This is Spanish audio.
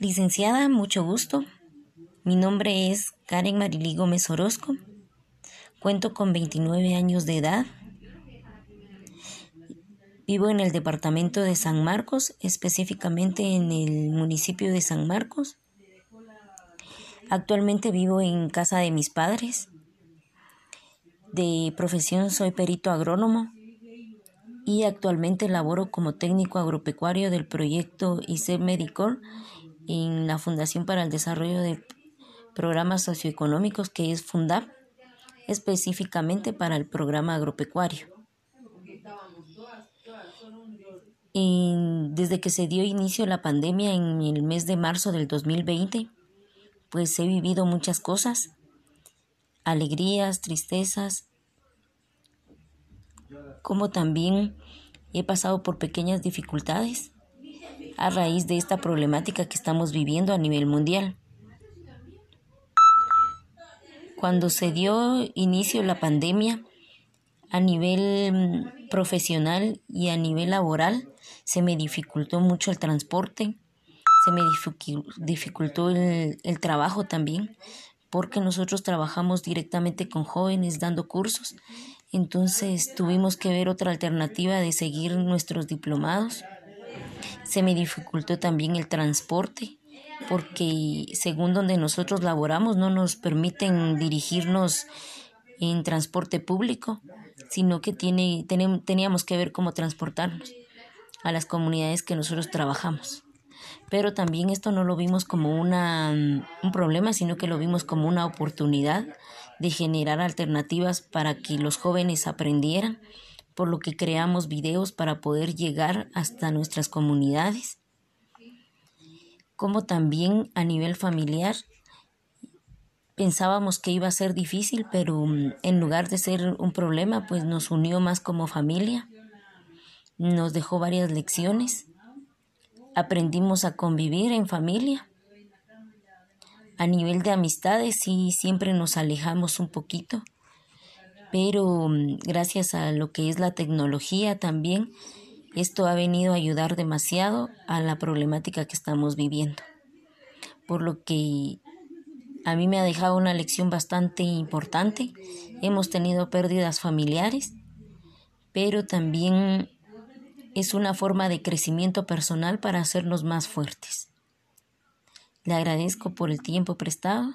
Licenciada, mucho gusto. Mi nombre es Karen Marilí Gómez Orozco. Cuento con 29 años de edad. Vivo en el departamento de San Marcos, específicamente en el municipio de San Marcos. Actualmente vivo en casa de mis padres. De profesión soy perito agrónomo y actualmente laboro como técnico agropecuario del proyecto ICE Medicor en la Fundación para el Desarrollo de Programas Socioeconómicos que es FUNDAP, específicamente para el programa agropecuario. desde que se dio inicio la pandemia en el mes de marzo del 2020, pues he vivido muchas cosas, alegrías, tristezas, como también he pasado por pequeñas dificultades a raíz de esta problemática que estamos viviendo a nivel mundial. Cuando se dio inicio la pandemia, a nivel mm, profesional y a nivel laboral, se me dificultó mucho el transporte, se me dificultó el, el trabajo también, porque nosotros trabajamos directamente con jóvenes dando cursos entonces tuvimos que ver otra alternativa de seguir nuestros diplomados. Se me dificultó también el transporte porque según donde nosotros laboramos no nos permiten dirigirnos en transporte público, sino que tiene, teníamos que ver cómo transportarnos a las comunidades que nosotros trabajamos. Pero también esto no lo vimos como una, un problema, sino que lo vimos como una oportunidad de generar alternativas para que los jóvenes aprendieran, por lo que creamos videos para poder llegar hasta nuestras comunidades, como también a nivel familiar. Pensábamos que iba a ser difícil, pero mm, en lugar de ser un problema, pues nos unió más como familia, nos dejó varias lecciones, aprendimos a convivir en familia a nivel de amistades sí siempre nos alejamos un poquito, pero mm, gracias a lo que es la tecnología también, esto ha venido a ayudar demasiado a la problemática que estamos viviendo. Por lo que a mí me ha dejado una lección bastante importante. Hemos tenido pérdidas familiares, pero también es una forma de crecimiento personal para hacernos más fuertes. Le agradezco por el tiempo prestado